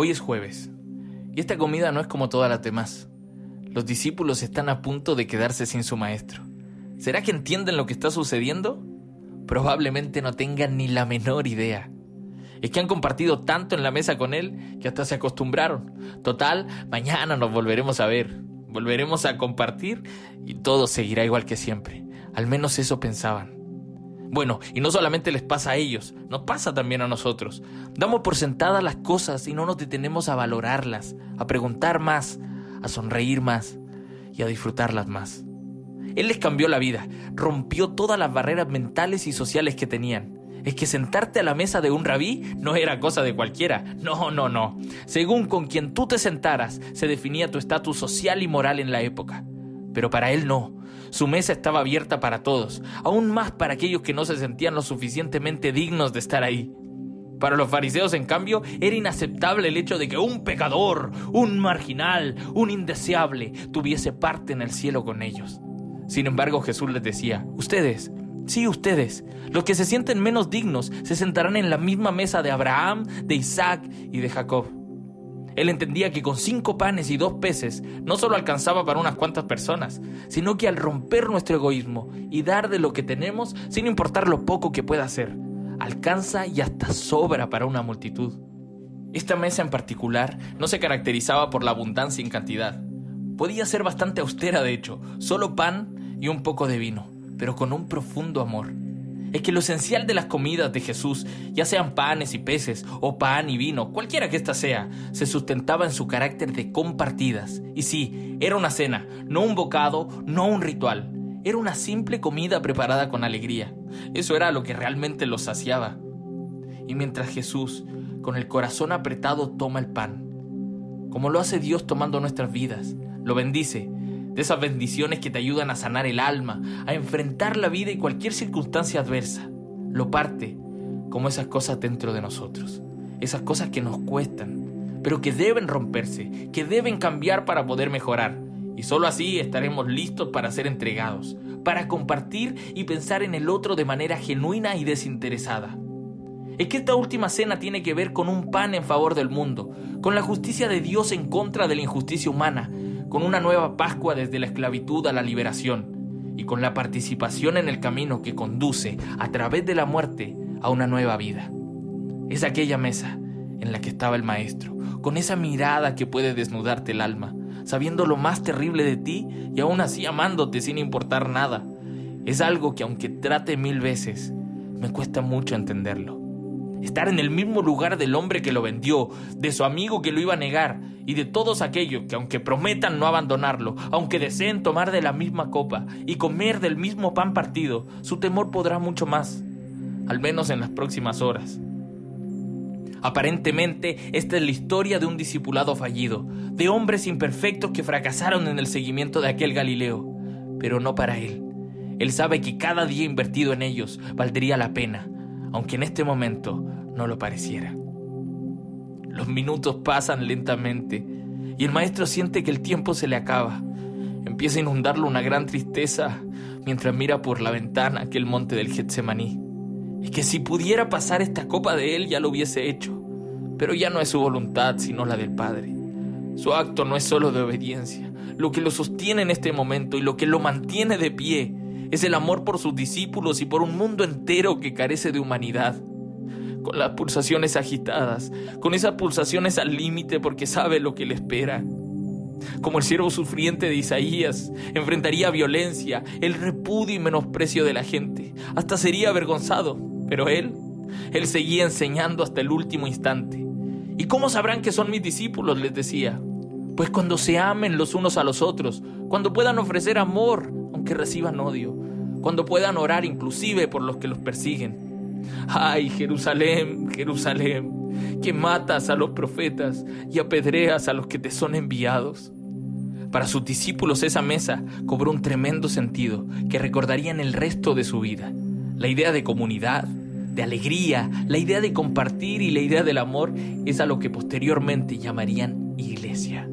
Hoy es jueves, y esta comida no es como todas las demás. Los discípulos están a punto de quedarse sin su maestro. ¿Será que entienden lo que está sucediendo? Probablemente no tengan ni la menor idea. Es que han compartido tanto en la mesa con él que hasta se acostumbraron. Total, mañana nos volveremos a ver, volveremos a compartir y todo seguirá igual que siempre. Al menos eso pensaban. Bueno, y no solamente les pasa a ellos, nos pasa también a nosotros. Damos por sentadas las cosas y no nos detenemos a valorarlas, a preguntar más, a sonreír más y a disfrutarlas más. Él les cambió la vida, rompió todas las barreras mentales y sociales que tenían. Es que sentarte a la mesa de un rabí no era cosa de cualquiera. No, no, no. Según con quien tú te sentaras, se definía tu estatus social y moral en la época. Pero para él no. Su mesa estaba abierta para todos, aún más para aquellos que no se sentían lo suficientemente dignos de estar ahí. Para los fariseos, en cambio, era inaceptable el hecho de que un pecador, un marginal, un indeseable, tuviese parte en el cielo con ellos. Sin embargo, Jesús les decía, ustedes, sí ustedes, los que se sienten menos dignos, se sentarán en la misma mesa de Abraham, de Isaac y de Jacob. Él entendía que con cinco panes y dos peces no solo alcanzaba para unas cuantas personas, sino que al romper nuestro egoísmo y dar de lo que tenemos, sin importar lo poco que pueda ser, alcanza y hasta sobra para una multitud. Esta mesa en particular no se caracterizaba por la abundancia en cantidad. Podía ser bastante austera, de hecho, solo pan y un poco de vino, pero con un profundo amor es que lo esencial de las comidas de Jesús, ya sean panes y peces, o pan y vino, cualquiera que ésta sea, se sustentaba en su carácter de compartidas. Y sí, era una cena, no un bocado, no un ritual. Era una simple comida preparada con alegría. Eso era lo que realmente los saciaba. Y mientras Jesús, con el corazón apretado, toma el pan, como lo hace Dios tomando nuestras vidas, lo bendice, de esas bendiciones que te ayudan a sanar el alma, a enfrentar la vida y cualquier circunstancia adversa. Lo parte como esas cosas dentro de nosotros, esas cosas que nos cuestan, pero que deben romperse, que deben cambiar para poder mejorar. Y solo así estaremos listos para ser entregados, para compartir y pensar en el otro de manera genuina y desinteresada. Es que esta última cena tiene que ver con un pan en favor del mundo, con la justicia de Dios en contra de la injusticia humana, con una nueva Pascua desde la esclavitud a la liberación y con la participación en el camino que conduce a través de la muerte a una nueva vida. Es aquella mesa en la que estaba el Maestro, con esa mirada que puede desnudarte el alma, sabiendo lo más terrible de ti y aún así amándote sin importar nada. Es algo que aunque trate mil veces, me cuesta mucho entenderlo. Estar en el mismo lugar del hombre que lo vendió, de su amigo que lo iba a negar y de todos aquellos que aunque prometan no abandonarlo, aunque deseen tomar de la misma copa y comer del mismo pan partido, su temor podrá mucho más, al menos en las próximas horas. Aparentemente, esta es la historia de un discipulado fallido, de hombres imperfectos que fracasaron en el seguimiento de aquel Galileo, pero no para él. Él sabe que cada día invertido en ellos valdría la pena, aunque en este momento no lo pareciera. Minutos pasan lentamente y el maestro siente que el tiempo se le acaba. Empieza a inundarlo una gran tristeza mientras mira por la ventana aquel monte del Getsemaní. Es que si pudiera pasar esta copa de él ya lo hubiese hecho, pero ya no es su voluntad sino la del Padre. Su acto no es solo de obediencia, lo que lo sostiene en este momento y lo que lo mantiene de pie es el amor por sus discípulos y por un mundo entero que carece de humanidad. Con las pulsaciones agitadas, con esas pulsaciones al límite porque sabe lo que le espera. Como el siervo sufriente de Isaías, enfrentaría violencia, el repudio y menosprecio de la gente. Hasta sería avergonzado. Pero él, él seguía enseñando hasta el último instante. ¿Y cómo sabrán que son mis discípulos? les decía. Pues cuando se amen los unos a los otros, cuando puedan ofrecer amor, aunque reciban odio, cuando puedan orar inclusive por los que los persiguen. Ay, Jerusalén, Jerusalén, que matas a los profetas y apedreas a los que te son enviados. Para sus discípulos esa mesa cobró un tremendo sentido que recordarían el resto de su vida. La idea de comunidad, de alegría, la idea de compartir y la idea del amor es a lo que posteriormente llamarían iglesia.